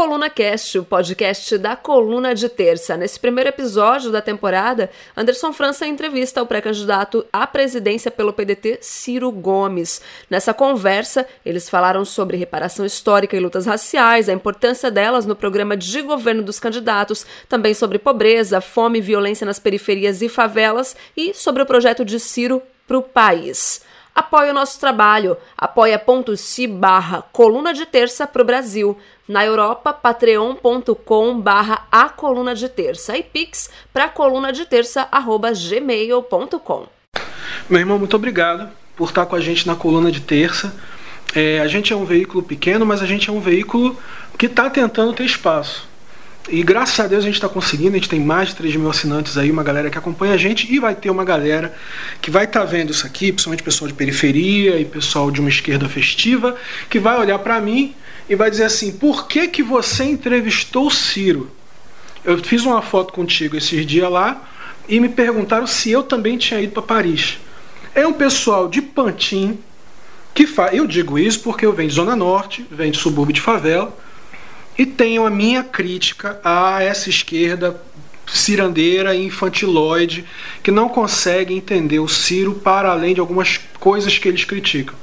Coluna Cast, o podcast da Coluna de Terça. Nesse primeiro episódio da temporada, Anderson França entrevista o pré-candidato à presidência pelo PDT, Ciro Gomes. Nessa conversa, eles falaram sobre reparação histórica e lutas raciais, a importância delas no programa de governo dos candidatos, também sobre pobreza, fome e violência nas periferias e favelas e sobre o projeto de Ciro para o país. Apoie o nosso trabalho. apoia.se barra coluna de terça para o Brasil. Na Europa, patreon.com barra a coluna de terça. E pix para coluna de terça arroba gmail.com. Meu irmão, muito obrigado por estar com a gente na coluna de terça. É, a gente é um veículo pequeno, mas a gente é um veículo que está tentando ter espaço. E graças a Deus a gente está conseguindo, a gente tem mais de 3 mil assinantes aí, uma galera que acompanha a gente, e vai ter uma galera que vai estar tá vendo isso aqui, principalmente pessoal de periferia e pessoal de uma esquerda festiva, que vai olhar para mim e vai dizer assim: por que, que você entrevistou o Ciro? Eu fiz uma foto contigo esses dias lá e me perguntaram se eu também tinha ido para Paris. É um pessoal de Pantin que faz. Eu digo isso porque eu venho de Zona Norte, venho de subúrbio de favela e tenho a minha crítica a essa esquerda cirandeira e infantiloide que não consegue entender o Ciro para além de algumas coisas que eles criticam.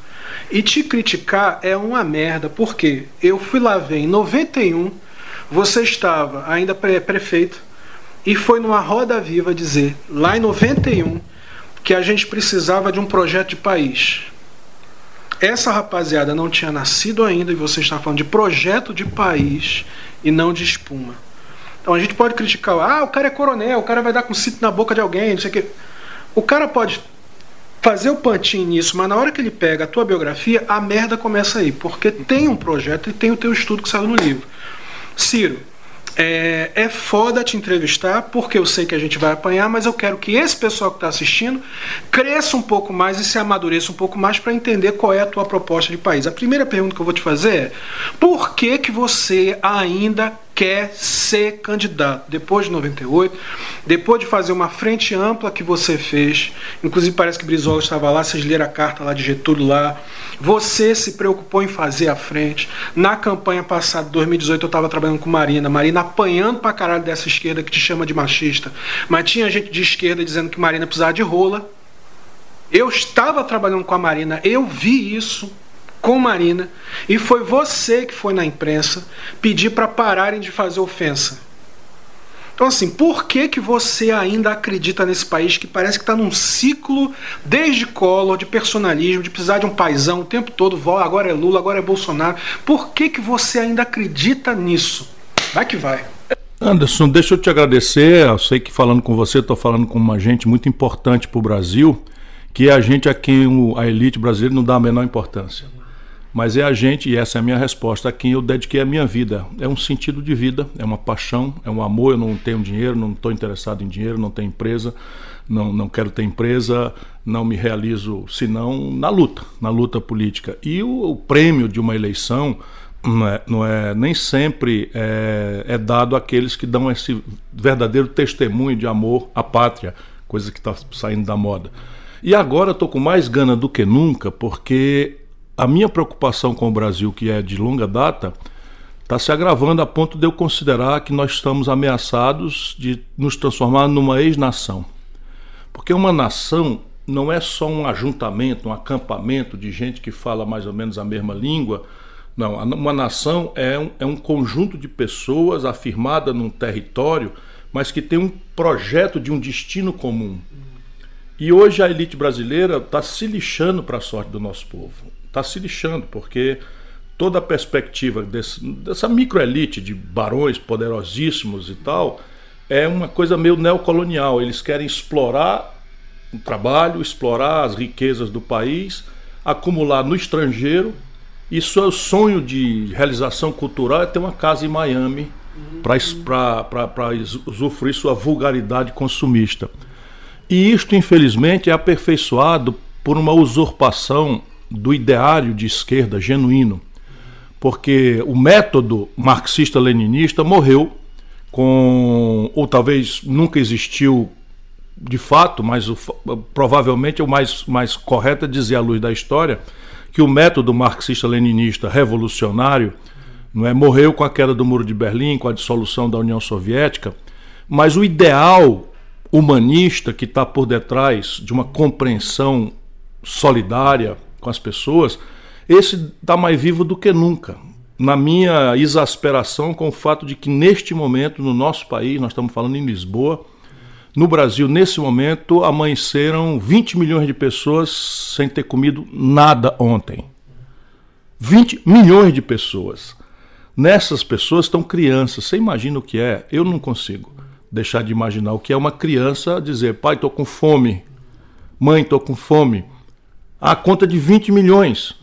E te criticar é uma merda, porque eu fui lá ver em 91, você estava ainda prefeito e foi numa roda viva dizer, lá em 91, que a gente precisava de um projeto de país. Essa rapaziada não tinha nascido ainda e você está falando de projeto de país e não de espuma. Então a gente pode criticar, ah, o cara é coronel, o cara vai dar com cinto na boca de alguém, não sei o quê. O cara pode fazer o pantinho nisso, mas na hora que ele pega a tua biografia, a merda começa aí, porque tem um projeto e tem o teu estudo que saiu no livro. Ciro, é, é foda te entrevistar, porque eu sei que a gente vai apanhar, mas eu quero que esse pessoal que está assistindo cresça um pouco mais e se amadureça um pouco mais para entender qual é a tua proposta de país. A primeira pergunta que eu vou te fazer é: por que, que você ainda quer ser candidato. Depois de 98, depois de fazer uma frente ampla que você fez, inclusive parece que Brizola estava lá, vocês leram a carta lá de Getúlio lá, você se preocupou em fazer a frente. Na campanha passada, 2018, eu estava trabalhando com Marina, Marina apanhando pra caralho dessa esquerda que te chama de machista, mas tinha gente de esquerda dizendo que Marina precisava de rola. Eu estava trabalhando com a Marina, eu vi isso com Marina e foi você que foi na imprensa pedir para pararem de fazer ofensa. Então, assim, por que, que você ainda acredita nesse país que parece que está num ciclo desde Collor, de personalismo, de precisar de um paizão o tempo todo, agora é Lula, agora é Bolsonaro. Por que, que você ainda acredita nisso? Vai que vai. Anderson, deixa eu te agradecer. Eu sei que falando com você, estou falando com uma gente muito importante para o Brasil, que é a gente a quem a elite brasileira não dá a menor importância. Mas é a gente, e essa é a minha resposta, a quem eu dediquei a minha vida. É um sentido de vida, é uma paixão, é um amor. Eu não tenho dinheiro, não estou interessado em dinheiro, não tenho empresa, não, não quero ter empresa, não me realizo senão na luta, na luta política. E o, o prêmio de uma eleição não é, não é nem sempre é, é dado àqueles que dão esse verdadeiro testemunho de amor à pátria, coisa que está saindo da moda. E agora estou com mais gana do que nunca, porque a minha preocupação com o Brasil, que é de longa data, está se agravando a ponto de eu considerar que nós estamos ameaçados de nos transformar numa ex-nação. Porque uma nação não é só um ajuntamento, um acampamento de gente que fala mais ou menos a mesma língua. Não, uma nação é um, é um conjunto de pessoas afirmada num território, mas que tem um projeto de um destino comum. E hoje a elite brasileira está se lixando para a sorte do nosso povo está se lixando, porque toda a perspectiva desse, dessa microelite de barões poderosíssimos e tal é uma coisa meio neocolonial. Eles querem explorar o trabalho, explorar as riquezas do país, acumular no estrangeiro. E seu sonho de realização cultural é ter uma casa em Miami para usufruir sua vulgaridade consumista. E isto, infelizmente, é aperfeiçoado por uma usurpação do ideário de esquerda genuíno, porque o método marxista-leninista morreu com, ou talvez nunca existiu de fato, mas o, provavelmente o mais, mais correto é dizer à luz da história que o método marxista-leninista revolucionário não é? Morreu com a queda do Muro de Berlim, com a dissolução da União Soviética, mas o ideal humanista que está por detrás de uma compreensão solidária com as pessoas, esse está mais vivo do que nunca. Na minha exasperação com o fato de que neste momento, no nosso país, nós estamos falando em Lisboa, no Brasil, nesse momento, amanheceram 20 milhões de pessoas sem ter comido nada ontem. 20 milhões de pessoas. Nessas pessoas estão crianças. Você imagina o que é? Eu não consigo deixar de imaginar o que é uma criança dizer: pai, estou com fome. Mãe, estou com fome. A conta de 20 milhões.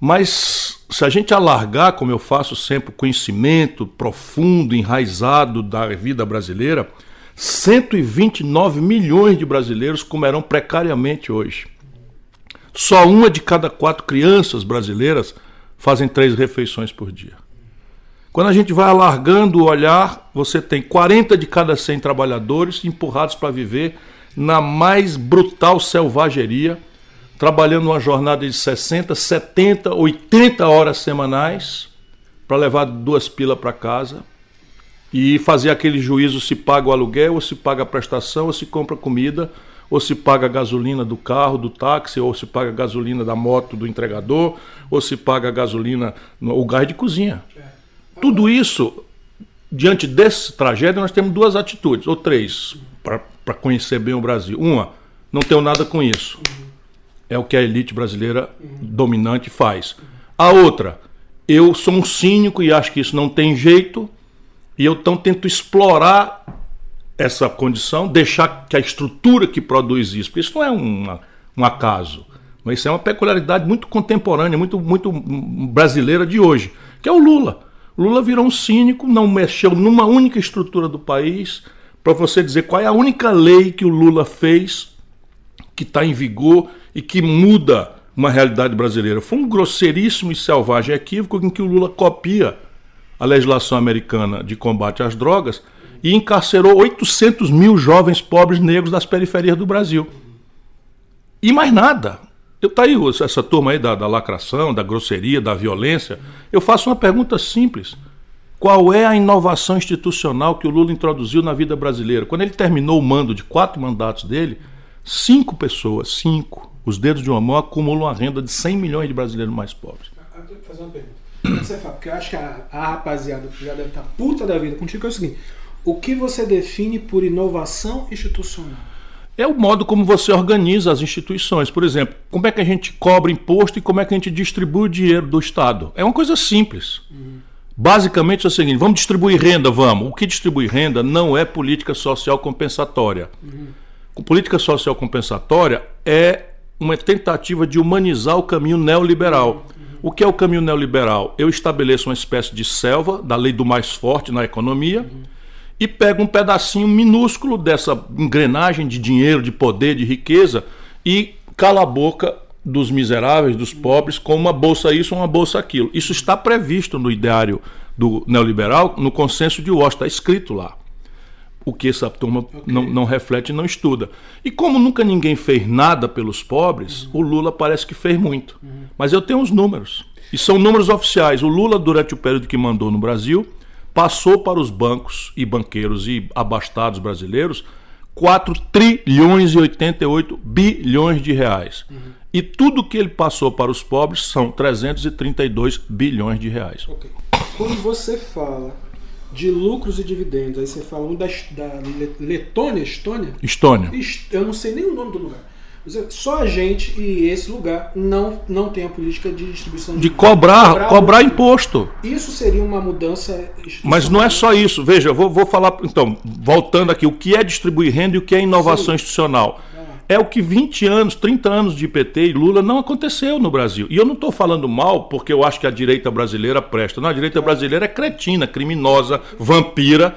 Mas se a gente alargar, como eu faço sempre, o conhecimento profundo, enraizado da vida brasileira, 129 milhões de brasileiros comerão precariamente hoje. Só uma de cada quatro crianças brasileiras fazem três refeições por dia. Quando a gente vai alargando o olhar, você tem 40 de cada 100 trabalhadores empurrados para viver na mais brutal selvageria, trabalhando uma jornada de 60, 70, 80 horas semanais para levar duas pilas para casa e fazer aquele juízo se paga o aluguel, ou se paga a prestação, ou se compra comida, ou se paga a gasolina do carro, do táxi, ou se paga a gasolina da moto do entregador, ou se paga a gasolina, o gás de cozinha. Tudo isso, diante desse tragédia, nós temos duas atitudes, ou três, para conhecer bem o Brasil. Uma, não tenho nada com isso. É o que a elite brasileira dominante faz. A outra, eu sou um cínico e acho que isso não tem jeito, e eu então tento explorar essa condição, deixar que a estrutura que produz isso, porque isso não é uma, um acaso, mas isso é uma peculiaridade muito contemporânea, muito, muito brasileira de hoje, que é o Lula. Lula virou um cínico, não mexeu numa única estrutura do país. Para você dizer qual é a única lei que o Lula fez que está em vigor e que muda uma realidade brasileira. Foi um grosseiríssimo e selvagem equívoco em que o Lula copia a legislação americana de combate às drogas e encarcerou 800 mil jovens pobres negros das periferias do Brasil. E mais nada. Eu tá aí essa turma aí da, da lacração, da grosseria, da violência. Eu faço uma pergunta simples. Qual é a inovação institucional que o Lula introduziu na vida brasileira? Quando ele terminou o mando de quatro mandatos dele, cinco pessoas, cinco, os dedos de uma mão acumulam a renda de 100 milhões de brasileiros mais pobres. Eu tenho que fazer uma pergunta. Você fala, porque eu acho que a, a rapaziada já deve estar puta da vida contigo, é o seguinte: o que você define por inovação institucional? é o modo como você organiza as instituições. Por exemplo, como é que a gente cobra imposto e como é que a gente distribui o dinheiro do Estado. É uma coisa simples. Uhum. Basicamente é o seguinte: vamos distribuir renda, vamos. O que distribui renda não é política social compensatória. Uhum. Política social compensatória é uma tentativa de humanizar o caminho neoliberal. O que é o caminho neoliberal? Eu estabeleço uma espécie de selva da lei do mais forte na economia. Uhum e pega um pedacinho minúsculo dessa engrenagem de dinheiro, de poder, de riqueza e cala a boca dos miseráveis, dos pobres, com uma bolsa isso, uma bolsa aquilo. Isso está previsto no ideário do neoliberal, no consenso de Washington, está escrito lá. O que essa turma okay. não, não reflete e não estuda. E como nunca ninguém fez nada pelos pobres, uhum. o Lula parece que fez muito. Uhum. Mas eu tenho os números. E são números oficiais. O Lula, durante o período que mandou no Brasil, passou para os bancos e banqueiros e abastados brasileiros 4 trilhões e 88 bilhões de reais. Uhum. E tudo que ele passou para os pobres são 332 bilhões de reais. Okay. Quando você fala de lucros e dividendos, aí você fala um da, da Letônia, Estônia? Estônia. Eu não sei nem o nome do lugar. Só a gente e esse lugar não, não tem a política de distribuição de, de cobrar, cobrar, cobrar imposto. Isso seria uma mudança. Mas não é só isso. Veja, eu vou, vou falar. Então, voltando aqui, o que é distribuir renda e o que é inovação Sim. institucional? É o que 20 anos, 30 anos de PT e Lula não aconteceu no Brasil. E eu não estou falando mal porque eu acho que a direita brasileira presta. Não, a direita brasileira é cretina, criminosa, vampira.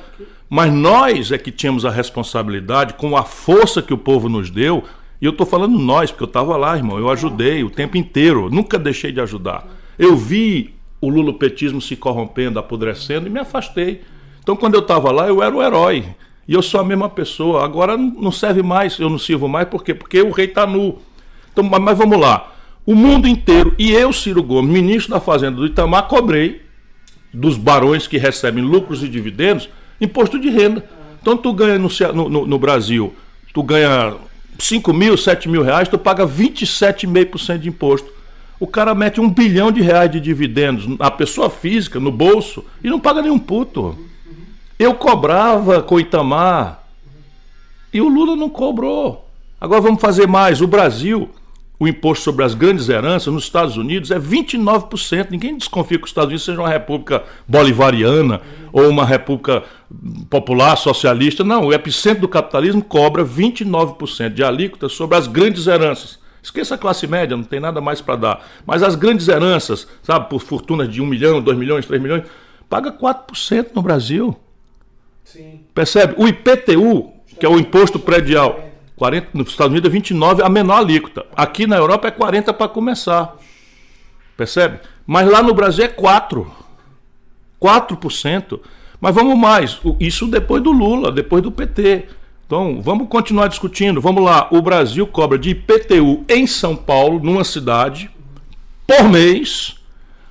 Mas nós é que tínhamos a responsabilidade, com a força que o povo nos deu, e eu estou falando nós, porque eu estava lá, irmão. Eu ajudei o tempo inteiro. Nunca deixei de ajudar. Eu vi o lulopetismo se corrompendo, apodrecendo e me afastei. Então, quando eu estava lá, eu era o herói. E eu sou a mesma pessoa. Agora não serve mais, eu não sirvo mais, por quê? Porque o rei está nu. Então, mas vamos lá. O mundo inteiro, e eu, Ciro Gomes, ministro da Fazenda do Itamar, cobrei dos barões que recebem lucros e dividendos, imposto de renda. Então tu ganha no, no, no Brasil, tu ganha 5 mil, 7 mil reais, tu paga 27,5% de imposto. O cara mete um bilhão de reais de dividendos, a pessoa física, no bolso, e não paga nenhum puto. Eu cobrava com Itamar e o Lula não cobrou. Agora vamos fazer mais. O Brasil, o imposto sobre as grandes heranças nos Estados Unidos é 29%. Ninguém desconfia que os Estados Unidos seja uma república bolivariana ou uma república popular socialista. Não, o epicentro do capitalismo cobra 29% de alíquota sobre as grandes heranças. Esqueça a classe média, não tem nada mais para dar. Mas as grandes heranças, sabe, por fortunas de 1 milhão, 2 milhões, 3 milhões, paga 4% no Brasil. Sim. Percebe? O IPTU, que é o imposto predial, 40, nos Estados Unidos é 29, a menor alíquota. Aqui na Europa é 40 para começar. Percebe? Mas lá no Brasil é 4. 4%. Mas vamos mais, isso depois do Lula, depois do PT. Então, vamos continuar discutindo. Vamos lá, o Brasil cobra de IPTU em São Paulo, numa cidade, por mês,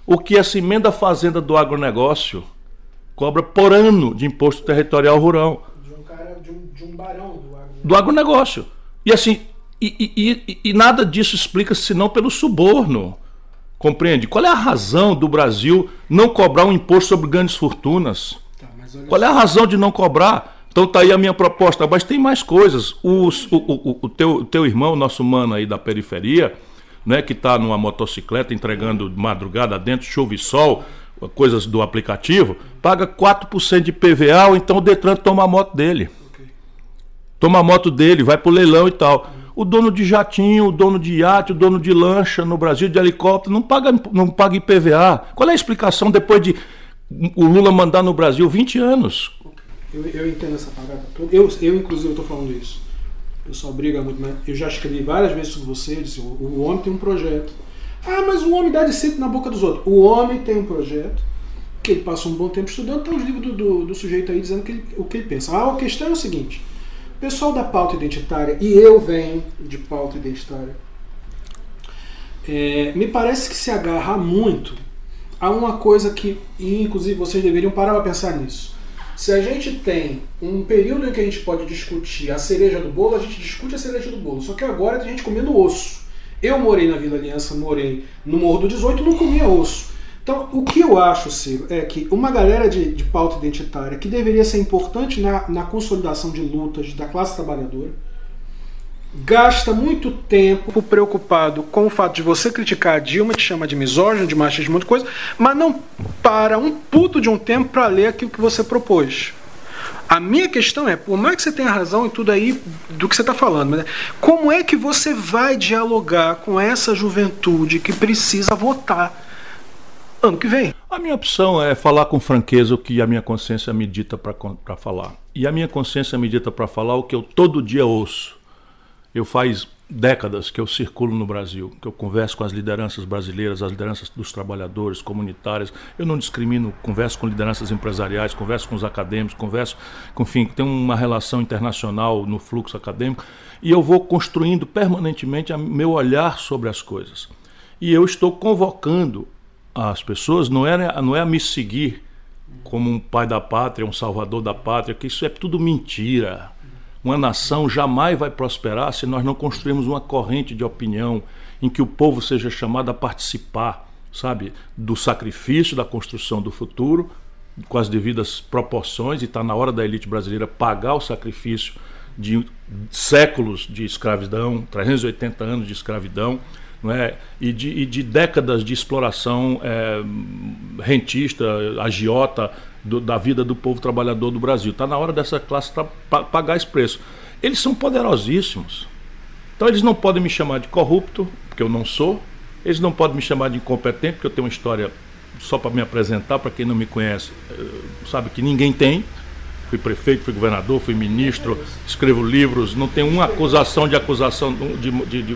o que essa emenda fazenda do agronegócio cobra por ano de imposto territorial rural. De um cara, de um, de um barão do agronegócio. Do agronegócio. E assim, e, e, e, e nada disso explica senão pelo suborno. Compreende? Qual é a razão do Brasil não cobrar um imposto sobre grandes fortunas? Tá, Qual é a razão de não cobrar? Então tá aí a minha proposta, mas tem mais coisas. o, o, o, teu, teu irmão, nosso mano aí da periferia, né, que está numa motocicleta entregando madrugada dentro, chuva e sol, coisas do aplicativo, paga 4% de PVA, ou então o Detran toma a moto dele. Toma a moto dele, vai pro leilão e tal. O dono de jatinho, o dono de iate, o dono de lancha no Brasil, de helicóptero, não paga, não paga IPVA. Qual é a explicação depois de o Lula mandar no Brasil 20 anos? Eu, eu entendo essa parada. Eu, eu inclusive, estou falando isso. O pessoal briga muito, mas eu já escrevi várias vezes sobre você. Eu disse, o, o homem tem um projeto ah, mas o homem dá de sempre na boca dos outros. O homem tem um projeto que ele passa um bom tempo estudando, tem os livros do, do, do, sujeito aí dizendo que ele, o que ele pensa. Ah, a questão é o seguinte: o pessoal da pauta identitária, e eu venho de pauta identitária, é, me parece que se agarra muito a uma coisa que, e inclusive vocês deveriam parar para pensar nisso. Se a gente tem um período em que a gente pode discutir a cereja do bolo, a gente discute a cereja do bolo. Só que agora tem gente comendo osso. Eu morei na Vila Aliança, morei no Morro do 18, não comia osso. Então, o que eu acho, Ciro, é que uma galera de, de pauta identitária que deveria ser importante na, na consolidação de lutas da classe trabalhadora, gasta muito tempo preocupado com o fato de você criticar a Dilma, te chama de misógino, de machista, de de coisa, mas não para um puto de um tempo para ler aquilo que você propôs. A minha questão é, por mais que você tenha razão em tudo aí do que você está falando, né? como é que você vai dialogar com essa juventude que precisa votar ano que vem? A minha opção é falar com franqueza o que a minha consciência me dita para falar. E a minha consciência me dita para falar o que eu todo dia ouço. Eu faz décadas que eu circulo no Brasil, que eu converso com as lideranças brasileiras, as lideranças dos trabalhadores, comunitárias. Eu não discrimino, converso com lideranças empresariais, converso com os acadêmicos, converso, enfim, tem uma relação internacional no fluxo acadêmico e eu vou construindo permanentemente meu olhar sobre as coisas. E eu estou convocando as pessoas, não é, não é a me seguir como um pai da pátria, um salvador da pátria, que isso é tudo mentira uma nação jamais vai prosperar se nós não construirmos uma corrente de opinião em que o povo seja chamado a participar, sabe, do sacrifício da construção do futuro, com as devidas proporções, e está na hora da elite brasileira pagar o sacrifício de séculos de escravidão, 380 anos de escravidão, é? e, de, e de décadas de exploração é, rentista, agiota, do, da vida do povo trabalhador do Brasil. Está na hora dessa classe pagar esse preço. Eles são poderosíssimos. Então eles não podem me chamar de corrupto, porque eu não sou. Eles não podem me chamar de incompetente, porque eu tenho uma história só para me apresentar, para quem não me conhece, eh, sabe que ninguém tem. Fui prefeito, fui governador, fui ministro, escrevo livros, não tenho uma acusação de acusação de, de, de, de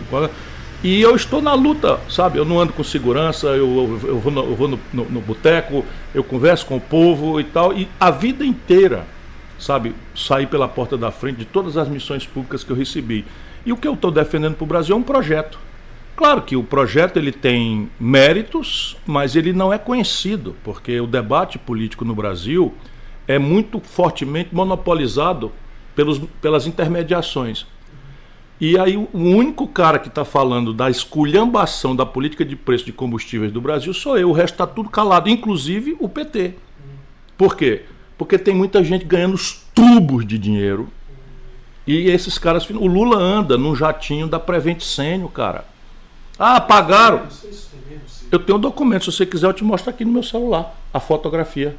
e eu estou na luta, sabe? Eu não ando com segurança, eu, eu, eu vou, no, eu vou no, no, no boteco, eu converso com o povo e tal. E a vida inteira, sabe? Saí pela porta da frente de todas as missões públicas que eu recebi. E o que eu estou defendendo para o Brasil é um projeto. Claro que o projeto ele tem méritos, mas ele não é conhecido, porque o debate político no Brasil é muito fortemente monopolizado pelos, pelas intermediações. E aí o único cara que está falando da esculhambação da política de preço de combustíveis do Brasil sou eu, o resto está tudo calado, inclusive o PT. Por quê? Porque tem muita gente ganhando os tubos de dinheiro. E esses caras. O Lula anda num jatinho da Prevent Sênio, cara. Ah, pagaram. Eu tenho um documento, se você quiser eu te mostro aqui no meu celular, a fotografia.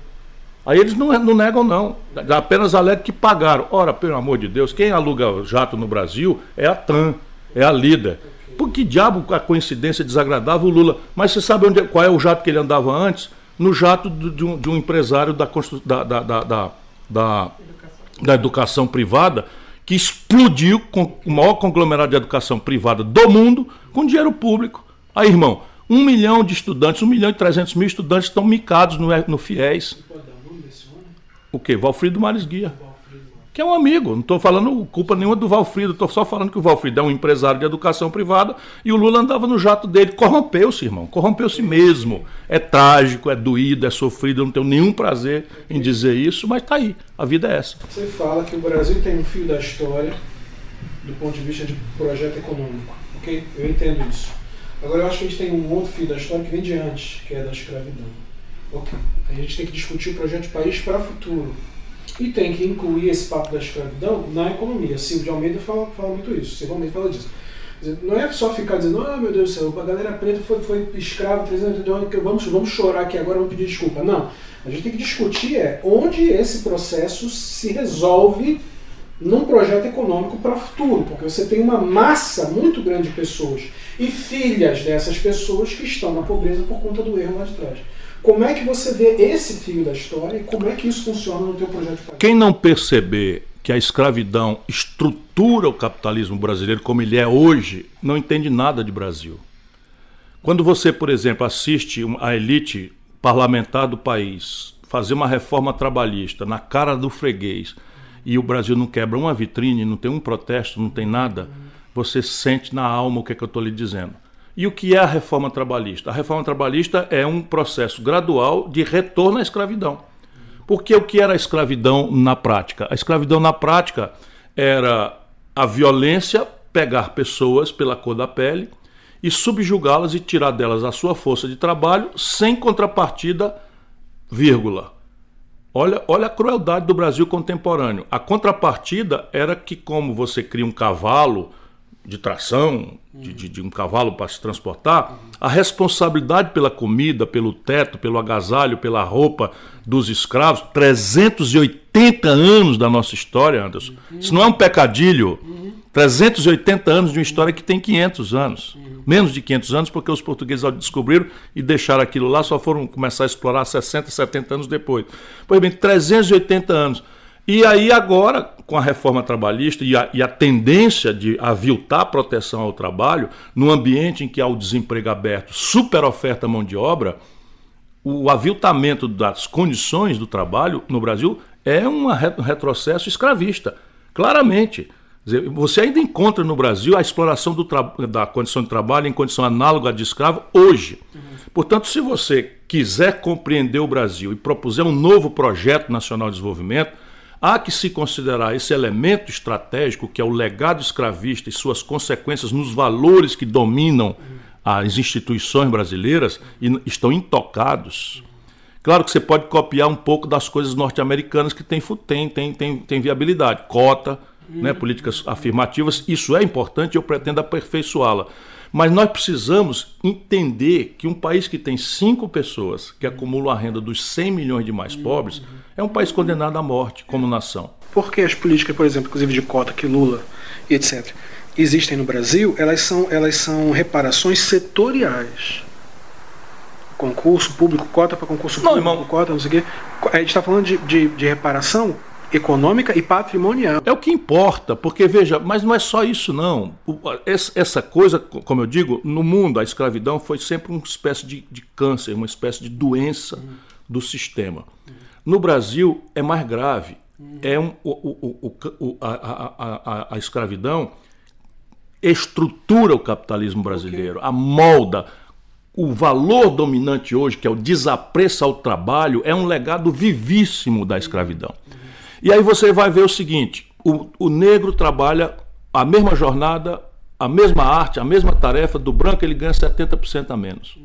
Aí eles não, não negam, não. Apenas alegam que pagaram. Ora, pelo amor de Deus, quem aluga jato no Brasil é a TAM, é a líder. Por que diabo a coincidência desagradável o Lula? Mas você sabe onde, qual é o jato que ele andava antes? No jato de um, de um empresário da, da, da, da, da, da educação privada que explodiu com o maior conglomerado de educação privada do mundo com dinheiro público. Aí, irmão, um milhão de estudantes, um milhão e trezentos mil estudantes estão micados no, no FIES. O quê? Valfrido Mares Guia. Que é um amigo. Não estou falando culpa nenhuma do Valfrido, estou só falando que o Valfrido é um empresário de educação privada e o Lula andava no jato dele. Corrompeu-se, irmão. Corrompeu-se mesmo. É trágico, é doído, é sofrido. Eu não tenho nenhum prazer em dizer isso, mas está aí. A vida é essa. Você fala que o Brasil tem um fio da história do ponto de vista de projeto econômico. Ok? Eu entendo isso. Agora eu acho que a gente tem um outro fio da história que vem de antes, que é da escravidão. A gente tem que discutir o projeto de país para o futuro. E tem que incluir esse papo da escravidão na economia. Silvio de Almeida fala, fala muito isso. Silvio Almeida fala disso. Não é só ficar dizendo, ah, meu Deus do céu, a galera preta foi, foi escrava, vamos, vamos chorar aqui agora, vamos pedir desculpa. Não. A gente tem que discutir é onde esse processo se resolve num projeto econômico para o futuro, porque você tem uma massa muito grande de pessoas e filhas dessas pessoas que estão na pobreza por conta do erro lá de trás. Como é que você vê esse fio da história e como é que isso funciona no teu projeto de país? Quem não perceber que a escravidão estrutura o capitalismo brasileiro como ele é hoje, não entende nada de Brasil. Quando você, por exemplo, assiste a elite parlamentar do país fazer uma reforma trabalhista na cara do freguês e o Brasil não quebra uma vitrine, não tem um protesto, não tem nada, você sente na alma o que, é que eu estou lhe dizendo. E o que é a reforma trabalhista? A reforma trabalhista é um processo gradual de retorno à escravidão. Porque o que era a escravidão na prática? A escravidão na prática era a violência pegar pessoas pela cor da pele e subjugá-las e tirar delas a sua força de trabalho sem contrapartida, vírgula. Olha, olha a crueldade do Brasil contemporâneo. A contrapartida era que, como você cria um cavalo de tração, de, de, de um cavalo para se transportar, a responsabilidade pela comida, pelo teto, pelo agasalho, pela roupa dos escravos, 380 anos da nossa história, Anderson. Isso não é um pecadilho. 380 anos de uma história que tem 500 anos. Menos de 500 anos, porque os portugueses, ao descobriram e deixaram aquilo lá, só foram começar a explorar 60, 70 anos depois. Pois bem, 380 anos. E aí agora, com a reforma trabalhista e a, e a, tendência de aviltar a proteção ao trabalho, no ambiente em que há o desemprego aberto, super oferta mão de obra, o aviltamento das condições do trabalho no Brasil é um retrocesso escravista, claramente. Você ainda encontra no Brasil a exploração da condição de trabalho em condição análoga de escravo hoje. Portanto, se você quiser compreender o Brasil e propuser um novo projeto nacional de desenvolvimento, Há que se considerar esse elemento estratégico, que é o legado escravista e suas consequências nos valores que dominam as instituições brasileiras e estão intocados. Claro que você pode copiar um pouco das coisas norte-americanas que tem, tem, tem, tem, viabilidade. Cota, né, políticas afirmativas, isso é importante eu pretendo aperfeiçoá-la. Mas nós precisamos entender que um país que tem cinco pessoas que acumulam a renda dos 100 milhões de mais pobres é um país condenado à morte como nação. Porque as políticas, por exemplo, inclusive de cota que Lula e etc., existem no Brasil, elas são, elas são reparações setoriais. Concurso público, cota para concurso não, público, irmão. cota, não sei o quê. A gente está falando de, de, de reparação econômica e patrimonial. É o que importa, porque veja, mas não é só isso não. Essa coisa, como eu digo, no mundo a escravidão foi sempre uma espécie de, de câncer, uma espécie de doença do sistema. No Brasil é mais grave. Uhum. É um, o, o, o, a, a, a, a escravidão estrutura o capitalismo brasileiro, okay. a molda. O valor dominante hoje, que é o desapreço ao trabalho, é um legado vivíssimo da escravidão. Uhum. E aí você vai ver o seguinte: o, o negro trabalha a mesma jornada, a mesma arte, a mesma tarefa, do branco ele ganha 70% a menos.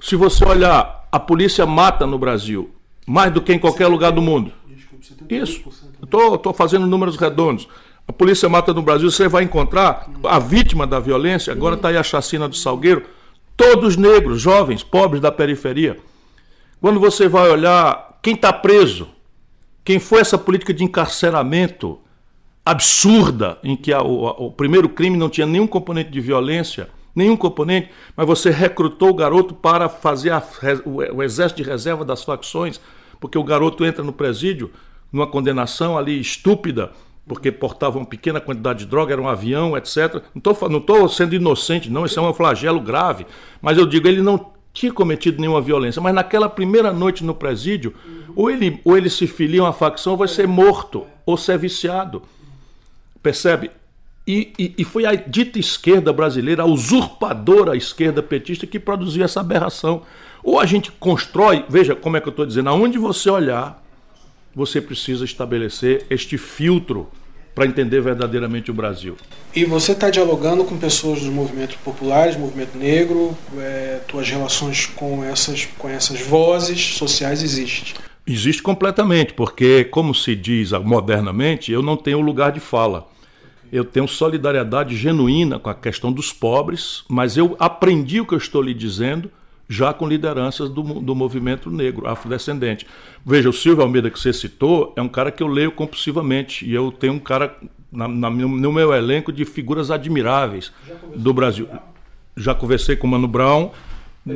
Se você olhar, a polícia mata no Brasil mais do que em qualquer lugar do mundo. Isso. Estou fazendo números redondos. A polícia mata no Brasil, você vai encontrar a vítima da violência, agora está aí a chacina do Salgueiro, todos negros, jovens, pobres da periferia. Quando você vai olhar quem está preso, quem foi essa política de encarceramento absurda, em que a, o, o primeiro crime não tinha nenhum componente de violência, nenhum componente, mas você recrutou o garoto para fazer a, o, exército de reserva das facções, porque o garoto entra no presídio numa condenação ali estúpida, porque portava uma pequena quantidade de droga, era um avião, etc. Não estou sendo inocente, não, isso é um flagelo grave, mas eu digo, ele não tinha cometido nenhuma violência, mas naquela primeira noite no presídio, ou ele, ou ele se filia a uma facção, vai ser morto, ou ser viciado. Percebe? E, e, e, foi a dita esquerda brasileira, a usurpadora esquerda petista, que produziu essa aberração. Ou a gente constrói, veja como é que eu estou dizendo, aonde você olhar, você precisa estabelecer este filtro para entender verdadeiramente o Brasil. E você está dialogando com pessoas dos movimentos populares, movimento negro, é, tuas relações com essas, com essas vozes sociais existem? Existe completamente, porque, como se diz modernamente, eu não tenho lugar de fala eu tenho solidariedade genuína com a questão dos pobres, mas eu aprendi o que eu estou lhe dizendo já com lideranças do, do movimento negro, afrodescendente. Veja, o Silvio Almeida que você citou é um cara que eu leio compulsivamente e eu tenho um cara na, na, no meu elenco de figuras admiráveis do Brasil. Já conversei com o Mano Brown.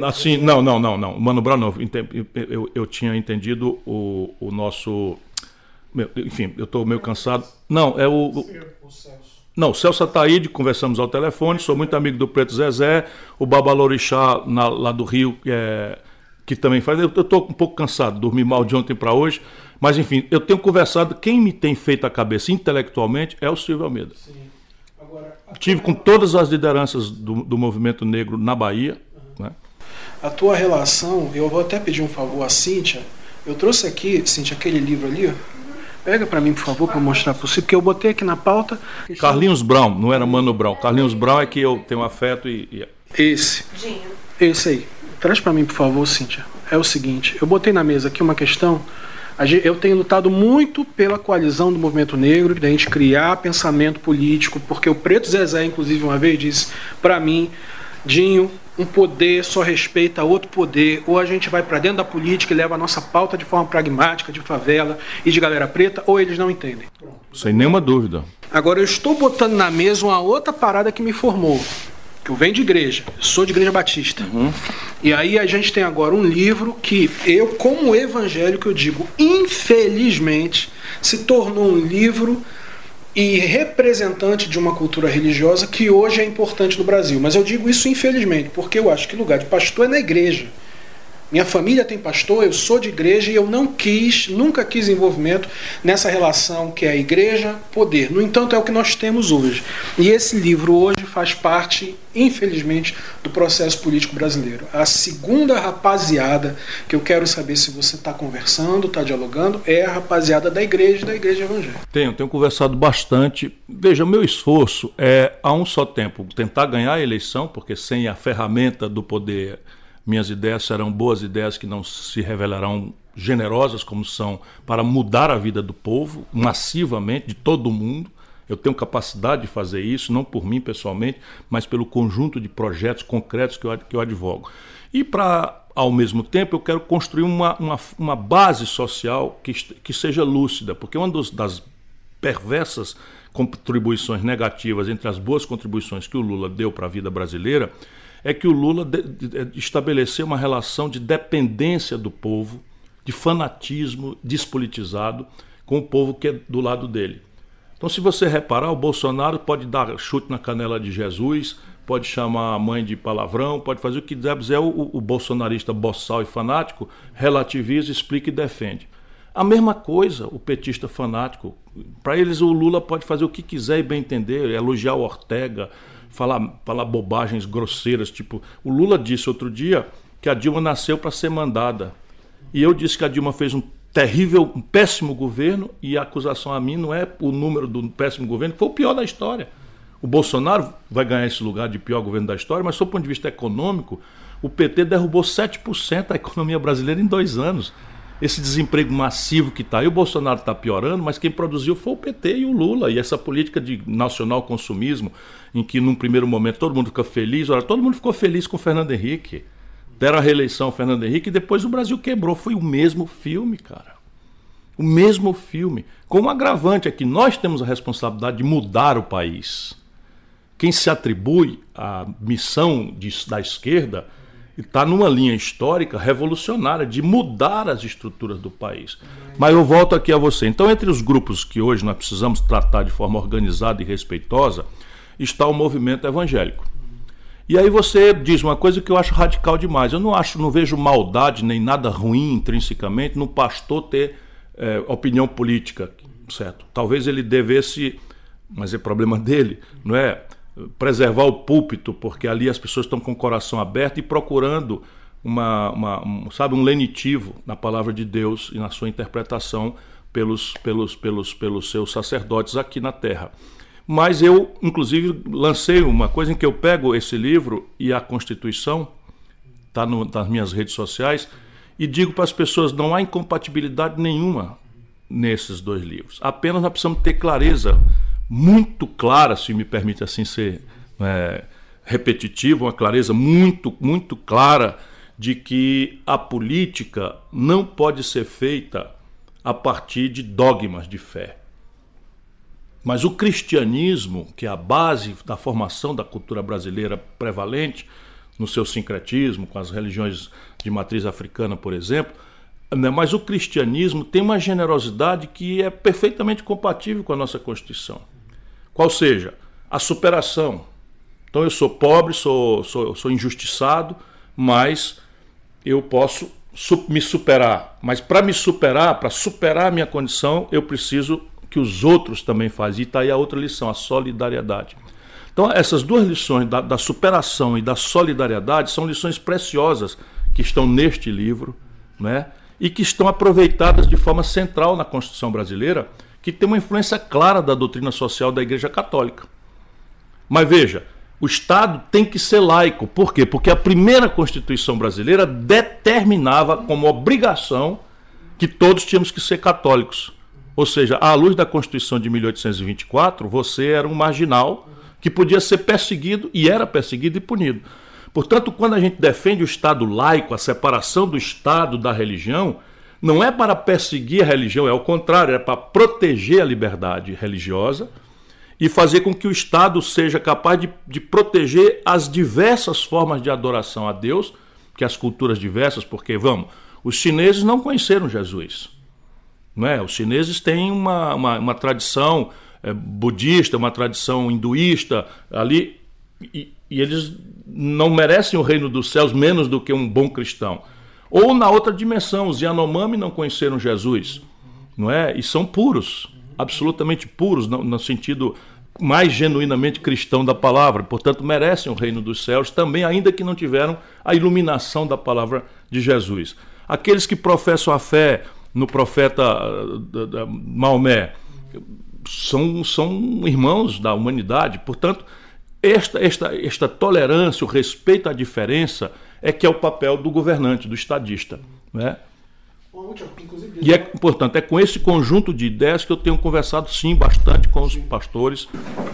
Assim, não, não, não, não. Mano Brown não. Eu, eu, eu tinha entendido o, o nosso enfim, eu estou meio cansado. Não, é o. o. Não, Celso Ataíde, conversamos ao telefone, sou muito amigo do Preto Zezé, o Babalorixá na, lá do Rio, é, que também faz. Eu estou um pouco cansado, dormi mal de ontem para hoje, mas enfim, eu tenho conversado. Quem me tem feito a cabeça intelectualmente é o Silvio Almeida. Sim. Agora, Tive com todas as lideranças do, do movimento negro na Bahia. Uhum. Né? A tua relação, eu vou até pedir um favor à Cíntia. Eu trouxe aqui, Cíntia, aquele livro ali, Pega para mim, por favor, para mostrar para você, porque eu botei aqui na pauta. Carlinhos Brown, não era Mano Brown. Carlinhos Brown é que eu tenho afeto e. e... Esse. Esse aí. Traz para mim, por favor, Cíntia. É o seguinte: eu botei na mesa aqui uma questão. Eu tenho lutado muito pela coalizão do movimento negro, da gente criar pensamento político, porque o Preto Zezé, inclusive, uma vez disse para mim, Dinho, um poder só respeita outro poder, ou a gente vai para dentro da política e leva a nossa pauta de forma pragmática, de favela e de galera preta, ou eles não entendem. Sem nenhuma dúvida. Agora, eu estou botando na mesa uma outra parada que me formou. Que eu venho de igreja, sou de igreja batista. Uhum. E aí a gente tem agora um livro que eu, como evangélico, eu digo, infelizmente, se tornou um livro e representante de uma cultura religiosa que hoje é importante no Brasil. Mas eu digo isso infelizmente, porque eu acho que lugar de pastor é na igreja. Minha família tem pastor, eu sou de igreja e eu não quis, nunca quis envolvimento nessa relação que é igreja-poder. No entanto, é o que nós temos hoje. E esse livro hoje faz parte, infelizmente, do processo político brasileiro. A segunda rapaziada que eu quero saber se você está conversando, está dialogando, é a rapaziada da igreja da igreja evangélica. Tenho, tenho conversado bastante. Veja, meu esforço é, a um só tempo, tentar ganhar a eleição, porque sem a ferramenta do poder minhas ideias serão boas ideias que não se revelarão generosas como são para mudar a vida do povo massivamente, de todo mundo. Eu tenho capacidade de fazer isso, não por mim pessoalmente, mas pelo conjunto de projetos concretos que eu, que eu advogo. E para, ao mesmo tempo, eu quero construir uma, uma, uma base social que, que seja lúcida, porque uma dos, das perversas contribuições negativas entre as boas contribuições que o Lula deu para a vida brasileira é que o Lula estabeleceu uma relação de dependência do povo, de fanatismo despolitizado com o povo que é do lado dele. Então, se você reparar, o Bolsonaro pode dar chute na canela de Jesus, pode chamar a mãe de palavrão, pode fazer o que quiser, é o, o bolsonarista boçal e fanático relativiza, explica e defende. A mesma coisa, o petista fanático. Para eles, o Lula pode fazer o que quiser e bem entender, elogiar o Ortega, falar, falar bobagens grosseiras. Tipo, o Lula disse outro dia que a Dilma nasceu para ser mandada. E eu disse que a Dilma fez um terrível, um péssimo governo, e a acusação a mim não é o número do péssimo governo, que foi o pior da história. O Bolsonaro vai ganhar esse lugar de pior governo da história, mas, do ponto de vista econômico, o PT derrubou 7% da economia brasileira em dois anos. Esse desemprego massivo que está aí, o Bolsonaro está piorando, mas quem produziu foi o PT e o Lula. E essa política de nacional consumismo, em que num primeiro momento todo mundo fica feliz, olha, todo mundo ficou feliz com o Fernando Henrique. Deram a reeleição ao Fernando Henrique e depois o Brasil quebrou. Foi o mesmo filme, cara. O mesmo filme. Com um agravante é que nós temos a responsabilidade de mudar o país. Quem se atribui à missão de, da esquerda está numa linha histórica revolucionária de mudar as estruturas do país. Mas eu volto aqui a você. Então, entre os grupos que hoje nós precisamos tratar de forma organizada e respeitosa, está o movimento evangélico. E aí você diz uma coisa que eu acho radical demais. Eu não acho, não vejo maldade nem nada ruim intrinsecamente no pastor ter é, opinião política, certo? Talvez ele devesse, mas é problema dele, não é? Preservar o púlpito, porque ali as pessoas estão com o coração aberto e procurando uma, uma um, sabe, um lenitivo na palavra de Deus e na sua interpretação pelos, pelos, pelos, pelos seus sacerdotes aqui na terra. Mas eu, inclusive, lancei uma coisa em que eu pego esse livro e a Constituição, está nas minhas redes sociais, e digo para as pessoas: não há incompatibilidade nenhuma nesses dois livros. Apenas nós precisamos ter clareza muito clara, se me permite assim ser é, repetitivo, uma clareza muito, muito clara de que a política não pode ser feita a partir de dogmas de fé. Mas o cristianismo, que é a base da formação da cultura brasileira prevalente, no seu sincretismo, com as religiões de matriz africana, por exemplo, né, mas o cristianismo tem uma generosidade que é perfeitamente compatível com a nossa Constituição. Qual seja, a superação. Então eu sou pobre, sou, sou, sou injustiçado, mas eu posso me superar. Mas para me superar, para superar a minha condição, eu preciso que os outros também fazem. E está aí a outra lição, a solidariedade. Então, essas duas lições da, da, superação e da solidariedade são lições preciosas que estão neste livro, né? e que estão aproveitadas de forma central na Constituição brasileira, que tem uma influência clara da doutrina social da Igreja Católica. Mas veja, o Estado tem que ser laico. Por quê? Porque a primeira Constituição brasileira determinava como obrigação que todos tínhamos que ser católicos. Ou seja, à luz da Constituição de 1824, você era um marginal que podia ser perseguido e era perseguido e punido. Portanto, quando a gente defende o Estado laico, a separação do Estado da religião, não é para perseguir a religião, é ao contrário, é para proteger a liberdade religiosa e fazer com que o Estado seja capaz de, de proteger as diversas formas de adoração a Deus, que as culturas diversas, porque, vamos, os chineses não conheceram Jesus. Não é? Os chineses têm uma, uma, uma tradição é, budista, uma tradição hinduísta ali, e, e eles não merecem o reino dos céus menos do que um bom cristão. Ou na outra dimensão, os Yanomami não conheceram Jesus, não é? E são puros, absolutamente puros, no, no, sentido mais genuinamente cristão da palavra, portanto merecem o reino dos céus também, ainda que não tiveram a iluminação da palavra de Jesus. Aqueles que professam a fé no profeta uh, Maomé, são, são irmãos da humanidade. Portanto, esta, esta, esta tolerância, o respeito à diferença, é que é o papel do governante, do estadista. Né? E é, portanto, é com esse conjunto de ideias que eu tenho conversado, sim, bastante com os pastores.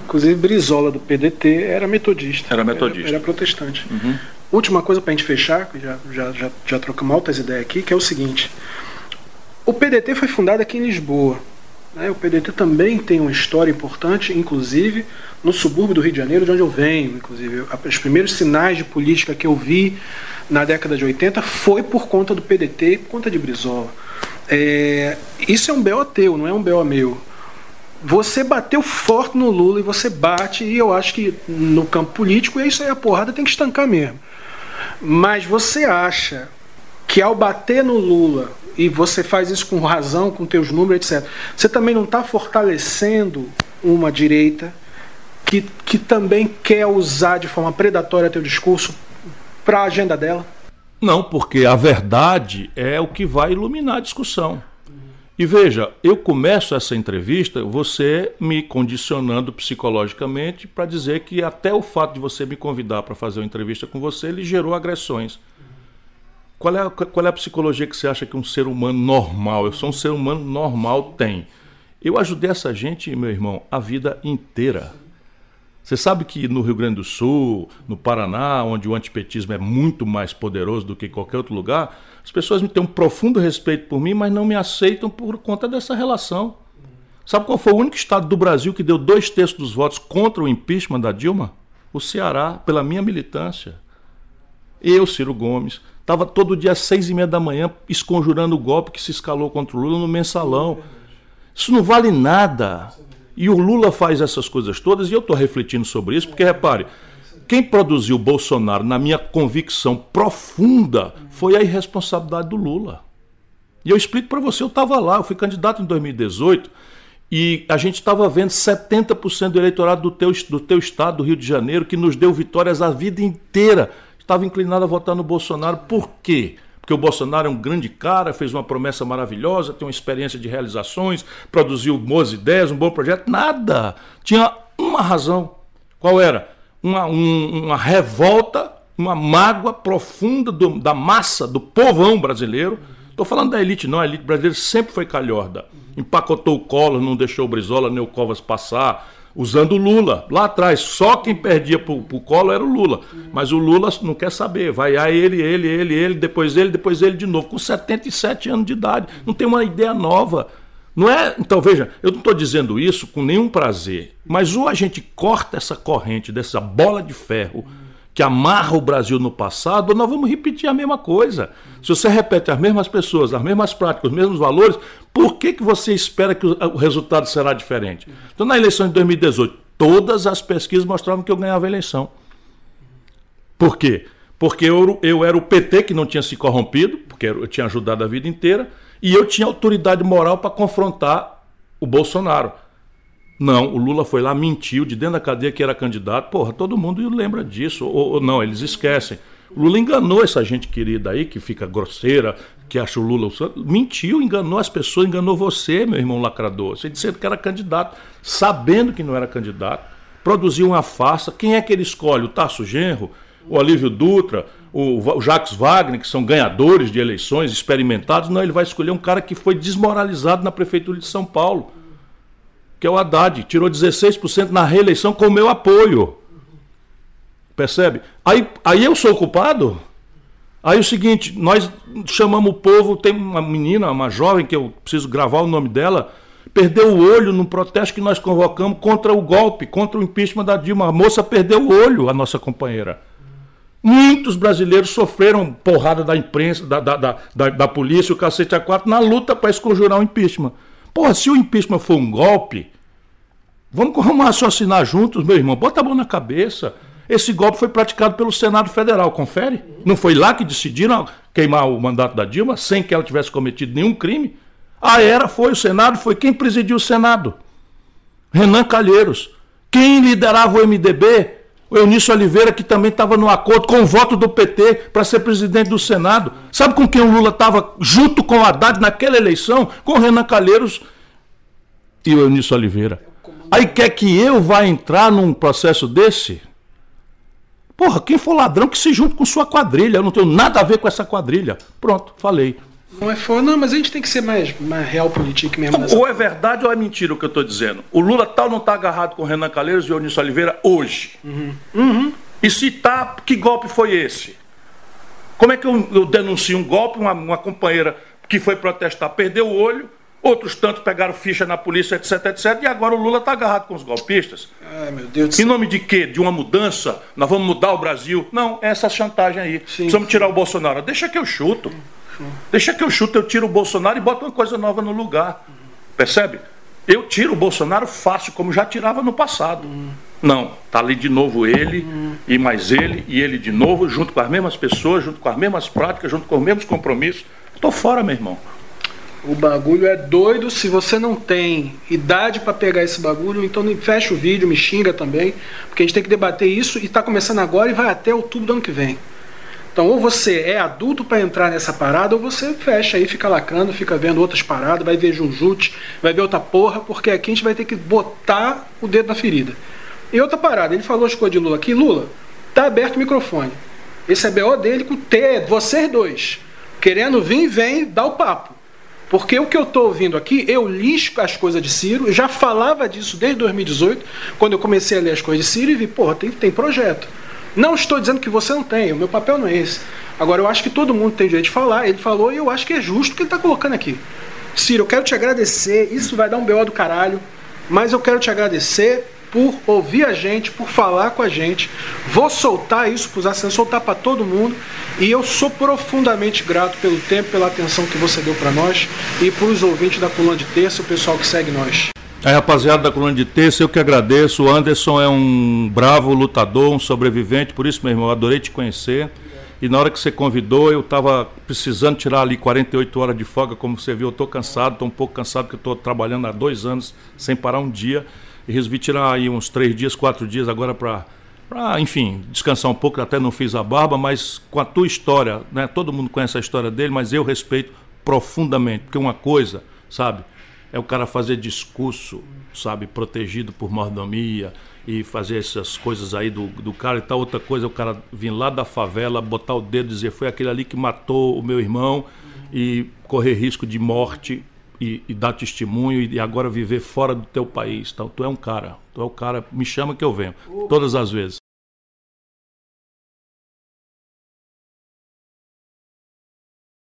Inclusive, Brizola, do PDT, era metodista. Era metodista. Era, era protestante. Uhum. Última coisa para a gente fechar, já, já, já, já trocamos altas ideias aqui, que é o seguinte. O PDT foi fundado aqui em Lisboa. Né? O PDT também tem uma história importante, inclusive no subúrbio do Rio de Janeiro, de onde eu venho. Inclusive, os primeiros sinais de política que eu vi na década de 80 foi por conta do PDT, por conta de Brizola. É, isso é um BO teu, não é um BO meu. Você bateu forte no Lula e você bate, e eu acho que no campo político é isso aí, a porrada tem que estancar mesmo. Mas você acha que ao bater no Lula e você faz isso com razão, com teus números, etc. Você também não está fortalecendo uma direita que, que também quer usar de forma predatória teu discurso para a agenda dela? Não, porque a verdade é o que vai iluminar a discussão. E veja, eu começo essa entrevista você me condicionando psicologicamente para dizer que até o fato de você me convidar para fazer uma entrevista com você, ele gerou agressões. Qual é, a, qual é a psicologia que você acha que um ser humano normal, eu sou um ser humano normal, tem? Eu ajudei essa gente, meu irmão, a vida inteira. Você sabe que no Rio Grande do Sul, no Paraná, onde o antipetismo é muito mais poderoso do que qualquer outro lugar, as pessoas têm um profundo respeito por mim, mas não me aceitam por conta dessa relação. Sabe qual foi o único estado do Brasil que deu dois terços dos votos contra o impeachment da Dilma? O Ceará, pela minha militância. Eu, Ciro Gomes, estava todo dia às seis e meia da manhã esconjurando o golpe que se escalou contra o Lula no mensalão. Isso não vale nada. E o Lula faz essas coisas todas, e eu estou refletindo sobre isso, porque repare, quem produziu o Bolsonaro, na minha convicção profunda, foi a irresponsabilidade do Lula. E eu explico para você, eu estava lá, eu fui candidato em 2018 e a gente estava vendo 70% do eleitorado do teu, do teu estado, do Rio de Janeiro, que nos deu vitórias a vida inteira, estava inclinado a votar no Bolsonaro. Por quê? Porque o Bolsonaro é um grande cara, fez uma promessa maravilhosa, tem uma experiência de realizações, produziu boas ideias, um bom projeto. Nada. Tinha uma razão. Qual era? Uma, um, uma revolta, uma mágoa profunda do, da massa, do povão brasileiro. Estou falando da elite, não. A elite brasileira sempre foi calhorda. Empacotou o colo, não deixou o Brizola nem o Covas passar usando o Lula. Lá atrás, só quem perdia para o Colo era o Lula. Mas o Lula não quer saber. Vai a ele, ele, ele, ele, depois ele, depois ele de novo, com 77 anos de idade. Não tem uma ideia nova. Não é. Então, veja, eu não estou dizendo isso com nenhum prazer. Mas ou a gente corta essa corrente dessa bola de ferro que amarra o Brasil no passado, nós vamos repetir a mesma coisa. Se você repete as mesmas pessoas, as mesmas práticas, os mesmos valores, por que, que você espera que o resultado será diferente? Então, na eleição de 2018, todas as pesquisas mostravam que eu ganhava a eleição. Por quê? Porque eu, eu era o PT que não tinha se corrompido, porque eu tinha ajudado a vida inteira, e eu tinha autoridade moral para confrontar o Bolsonaro. Não, o Lula foi lá, mentiu de dentro da cadeia que era candidato. Porra, todo mundo lembra disso. Ou, ou não, eles esquecem. Lula enganou essa gente querida aí, que fica grosseira, que acha o Lula. Mentiu, enganou as pessoas, enganou você, meu irmão lacrador. Você disse que era candidato, sabendo que não era candidato. Produziu uma farsa. Quem é que ele escolhe? O Tasso Genro? O Olívio Dutra? O Jacques Wagner, que são ganhadores de eleições, experimentados? Não, ele vai escolher um cara que foi desmoralizado na Prefeitura de São Paulo que é o Haddad, tirou 16% na reeleição com o meu apoio. Percebe? Aí, aí eu sou culpado? Aí o seguinte, nós chamamos o povo, tem uma menina, uma jovem, que eu preciso gravar o nome dela, perdeu o olho num protesto que nós convocamos contra o golpe, contra o impeachment da Dilma. A moça perdeu o olho, a nossa companheira. Muitos brasileiros sofreram porrada da imprensa, da, da, da, da, da polícia, o cacete a quatro, na luta para esconjurar o impeachment. Porra, se o impeachment for um golpe, vamos, raciocinar juntos, meu irmão. Bota a mão na cabeça. Esse golpe foi praticado pelo Senado Federal, confere? Não foi lá que decidiram queimar o mandato da Dilma sem que ela tivesse cometido nenhum crime? A era foi o Senado, foi quem presidiu o Senado? Renan Calheiros. Quem liderava o MDB o Eunício Oliveira, que também estava no acordo com o voto do PT para ser presidente do Senado. Sabe com quem o Lula estava junto com o Haddad naquela eleição? Com o Renan Calheiros e o Eunício Oliveira. Aí quer que eu vá entrar num processo desse? Porra, quem for ladrão que se junte com sua quadrilha. Eu não tenho nada a ver com essa quadrilha. Pronto, falei. Não é foda, não, mas a gente tem que ser mais, mais real político mesmo. Nessa... Ou é verdade ou é mentira o que eu estou dizendo. O Lula tal não está agarrado com o Renan Calheiros e o Eunício Oliveira hoje. Uhum. Uhum. E se tá, que golpe foi esse? Como é que eu, eu denuncio um golpe, uma, uma companheira que foi protestar, perdeu o olho, outros tantos pegaram ficha na polícia, etc, etc, e agora o Lula está agarrado com os golpistas. Ai, meu Deus do céu. Em nome de quê? De uma mudança? Nós vamos mudar o Brasil? Não, é essa chantagem aí. Sim, Precisamos tirar o Bolsonaro. Deixa que eu chuto. Deixa que eu chuto, eu tiro o Bolsonaro e boto uma coisa nova no lugar. Percebe? Eu tiro o Bolsonaro fácil, como já tirava no passado. Não, tá ali de novo ele, e mais ele, e ele de novo, junto com as mesmas pessoas, junto com as mesmas práticas, junto com os mesmos compromissos. Estou fora, meu irmão. O bagulho é doido. Se você não tem idade para pegar esse bagulho, então fecha o vídeo, me xinga também, porque a gente tem que debater isso e está começando agora e vai até outubro do ano que vem. Então, ou você é adulto para entrar nessa parada, ou você fecha aí, fica lacrando, fica vendo outras paradas, vai ver Jujute, vai ver outra porra, porque aqui a gente vai ter que botar o dedo na ferida. E outra parada, ele falou as coisas de Lula aqui. Lula, tá aberto o microfone. Esse é BO dele com T, vocês dois. Querendo vir, vem, dá o papo. Porque o que eu estou ouvindo aqui, eu li as coisas de Ciro, já falava disso desde 2018, quando eu comecei a ler as coisas de Ciro e vi, porra, tem, tem projeto. Não estou dizendo que você não tem, o meu papel não é esse. Agora, eu acho que todo mundo tem direito de falar, ele falou e eu acho que é justo o que ele está colocando aqui. Ciro, eu quero te agradecer, isso vai dar um BO do caralho, mas eu quero te agradecer por ouvir a gente, por falar com a gente. Vou soltar isso para os assinantes, soltar para todo mundo. E eu sou profundamente grato pelo tempo, pela atenção que você deu para nós e para os ouvintes da Coluna de Terça, o pessoal que segue nós. Aí, rapaziada da Coluna de Terça, eu que agradeço. O Anderson é um bravo lutador, um sobrevivente, por isso, meu irmão, adorei te conhecer. E na hora que você convidou, eu estava precisando tirar ali 48 horas de folga, como você viu, eu estou cansado, estou um pouco cansado, porque estou trabalhando há dois anos sem parar um dia. E resolvi tirar aí uns três dias, quatro dias agora para, enfim, descansar um pouco. Até não fiz a barba, mas com a tua história, né? Todo mundo conhece a história dele, mas eu respeito profundamente. Porque uma coisa, sabe, é o cara fazer discurso, sabe, protegido por mordomia e fazer essas coisas aí do, do cara e tal. Outra coisa é o cara vir lá da favela, botar o dedo e dizer foi aquele ali que matou o meu irmão e correr risco de morte e, e dar testemunho e, agora viver fora do teu país. Então, tu é um cara, tu é o cara, me chama que eu venho, todas as vezes.